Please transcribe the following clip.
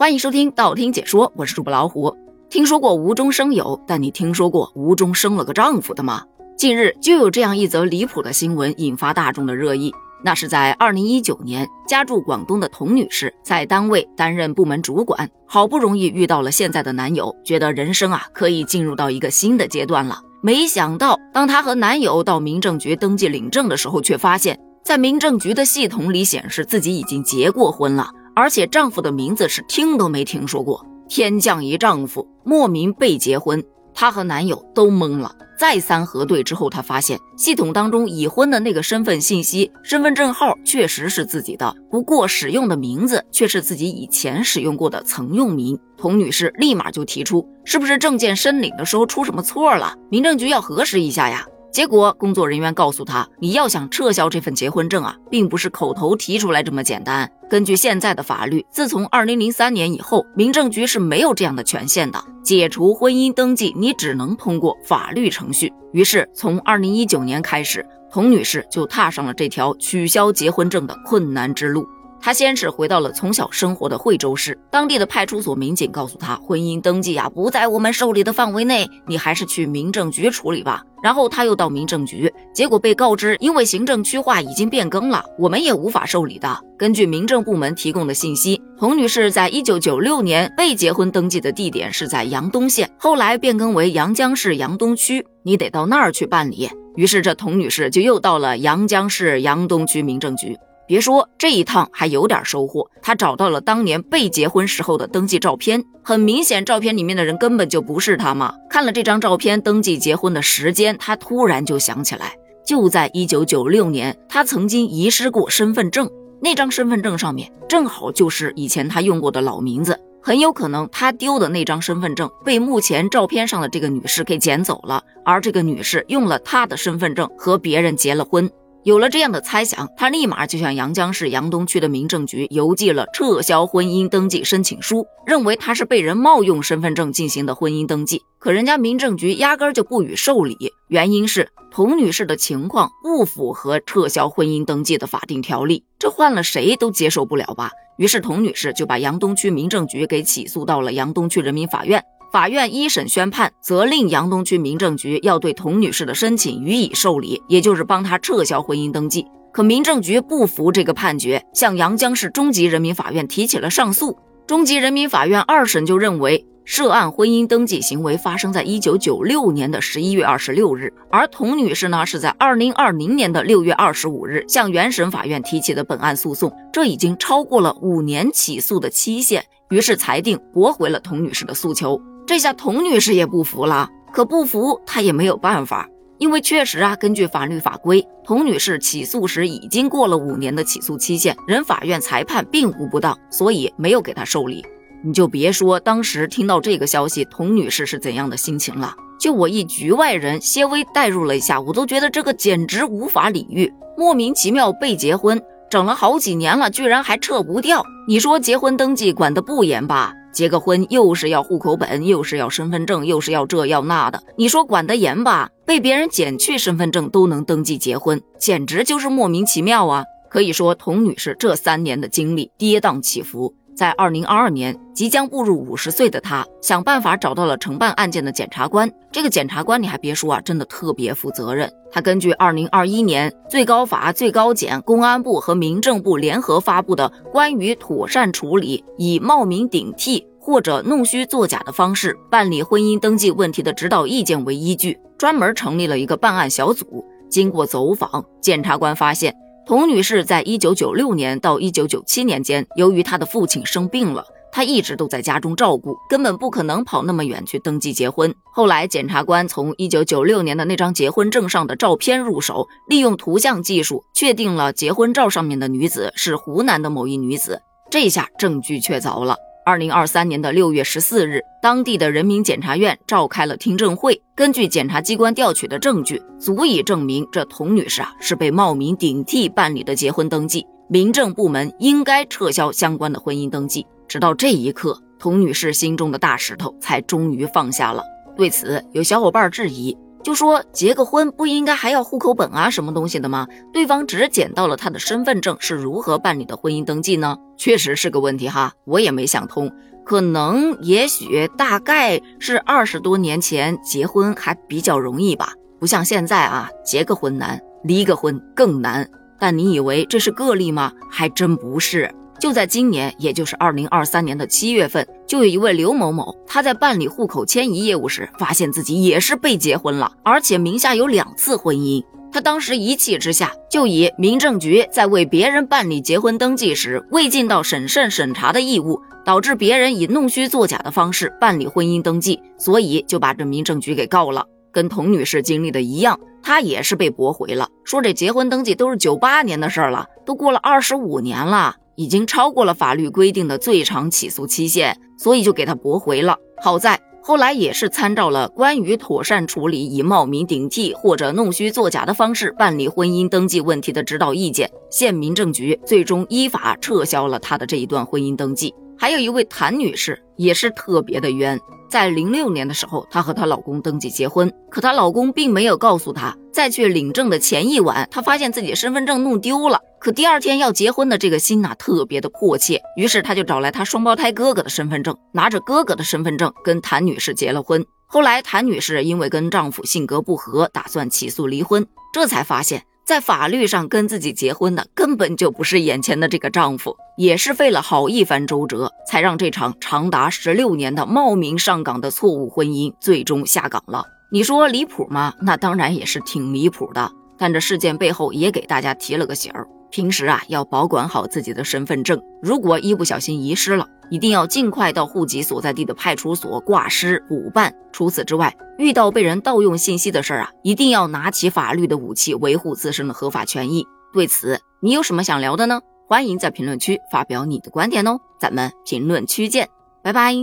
欢迎收听道听解说，我是主播老虎。听说过无中生有，但你听说过无中生了个丈夫的吗？近日就有这样一则离谱的新闻引发大众的热议。那是在二零一九年，家住广东的童女士在单位担任部门主管，好不容易遇到了现在的男友，觉得人生啊可以进入到一个新的阶段了。没想到，当她和男友到民政局登记领证的时候，却发现，在民政局的系统里显示自己已经结过婚了，而且丈夫的名字是听都没听说过。天降一丈夫，莫名被结婚，她和男友都懵了。再三核对之后，她发现系统当中已婚的那个身份信息、身份证号确实是自己的，不过使用的名字却是自己以前使用过的曾用名。童女士立马就提出，是不是证件申领的时候出什么错了？民政局要核实一下呀。结果工作人员告诉他，你要想撤销这份结婚证啊，并不是口头提出来这么简单。根据现在的法律，自从二零零三年以后，民政局是没有这样的权限的。解除婚姻登记，你只能通过法律程序。于是，从二零一九年开始，童女士就踏上了这条取消结婚证的困难之路。他先是回到了从小生活的惠州市，当地的派出所民警告诉他，婚姻登记啊不在我们受理的范围内，你还是去民政局处理吧。然后他又到民政局，结果被告知，因为行政区划已经变更了，我们也无法受理的。根据民政部门提供的信息，童女士在一九九六年被结婚登记的地点是在阳东县，后来变更为阳江市阳东区，你得到那儿去办理。于是这童女士就又到了阳江市阳东区民政局。别说这一趟还有点收获，他找到了当年被结婚时候的登记照片，很明显，照片里面的人根本就不是他嘛。看了这张照片，登记结婚的时间，他突然就想起来，就在一九九六年，他曾经遗失过身份证，那张身份证上面正好就是以前他用过的老名字，很有可能他丢的那张身份证被目前照片上的这个女士给捡走了，而这个女士用了他的身份证和别人结了婚。有了这样的猜想，他立马就向阳江市阳东区的民政局邮寄了撤销婚姻登记申请书，认为他是被人冒用身份证进行的婚姻登记。可人家民政局压根儿就不予受理，原因是童女士的情况不符合撤销婚姻登记的法定条例，这换了谁都接受不了吧？于是童女士就把阳东区民政局给起诉到了阳东区人民法院。法院一审宣判，责令杨东区民政局要对童女士的申请予以受理，也就是帮她撤销婚姻登记。可民政局不服这个判决，向阳江市中级人民法院提起了上诉。中级人民法院二审就认为，涉案婚姻登记行为发生在一九九六年的十一月二十六日，而童女士呢是在二零二零年的六月二十五日向原审法院提起的本案诉讼，这已经超过了五年起诉的期限，于是裁定驳回了童女士的诉求。这下童女士也不服了，可不服她也没有办法，因为确实啊，根据法律法规，童女士起诉时已经过了五年的起诉期限，人法院裁判并无不当，所以没有给她受理。你就别说当时听到这个消息，童女士是怎样的心情了。就我一局外人，些微代入了一下，我都觉得这个简直无法理喻，莫名其妙被结婚，整了好几年了，居然还撤不掉。你说结婚登记管得不严吧？结个婚又是要户口本，又是要身份证，又是要这要那的，你说管得严吧？被别人剪去身份证都能登记结婚，简直就是莫名其妙啊！可以说，童女士这三年的经历跌宕起伏。在二零二二年，即将步入五十岁的他，想办法找到了承办案件的检察官。这个检察官，你还别说啊，真的特别负责任。他根据二零二一年最高法、最高检、公安部和民政部联合发布的关于妥善处理以冒名顶替或者弄虚作假的方式办理婚姻登记问题的指导意见为依据，专门成立了一个办案小组。经过走访，检察官发现。童女士在一九九六年到一九九七年间，由于她的父亲生病了，她一直都在家中照顾，根本不可能跑那么远去登记结婚。后来，检察官从一九九六年的那张结婚证上的照片入手，利用图像技术确定了结婚照上面的女子是湖南的某一女子，这下证据确凿了。二零二三年的六月十四日，当地的人民检察院召开了听证会。根据检察机关调取的证据，足以证明这童女士啊是被冒名顶替办理的结婚登记。民政部门应该撤销相关的婚姻登记。直到这一刻，童女士心中的大石头才终于放下了。对此，有小伙伴质疑：就说结个婚不应该还要户口本啊什么东西的吗？对方只捡到了他的身份证，是如何办理的婚姻登记呢？确实是个问题哈，我也没想通。可能也许大概是二十多年前结婚还比较容易吧，不像现在啊，结个婚难，离个婚更难。但你以为这是个例吗？还真不是。就在今年，也就是二零二三年的七月份，就有一位刘某某，他在办理户口迁移业务时，发现自己也是被结婚了，而且名下有两次婚姻。他当时一气之下，就以民政局在为别人办理结婚登记时未尽到审慎审查的义务，导致别人以弄虚作假的方式办理婚姻登记，所以就把这民政局给告了。跟童女士经历的一样，她也是被驳回了，说这结婚登记都是九八年的事儿了，都过了二十五年了。已经超过了法律规定的最长起诉期限，所以就给他驳回了。好在后来也是参照了关于妥善处理以冒名顶替或者弄虚作假的方式办理婚姻登记问题的指导意见，县民政局最终依法撤销了他的这一段婚姻登记。还有一位谭女士也是特别的冤，在零六年的时候，她和她老公登记结婚，可她老公并没有告诉她，在去领证的前一晚，她发现自己身份证弄丢了。可第二天要结婚的这个心呐，特别的迫切，于是她就找来她双胞胎哥哥的身份证，拿着哥哥的身份证跟谭女士结了婚。后来谭女士因为跟丈夫性格不合，打算起诉离婚，这才发现。在法律上跟自己结婚的根本就不是眼前的这个丈夫，也是费了好一番周折，才让这场长达十六年的冒名上岗的错误婚姻最终下岗了。你说离谱吗？那当然也是挺离谱的。但这事件背后也给大家提了个醒儿。平时啊，要保管好自己的身份证。如果一不小心遗失了，一定要尽快到户籍所在地的派出所挂失补办。除此之外，遇到被人盗用信息的事儿啊，一定要拿起法律的武器，维护自身的合法权益。对此，你有什么想聊的呢？欢迎在评论区发表你的观点哦。咱们评论区见，拜拜。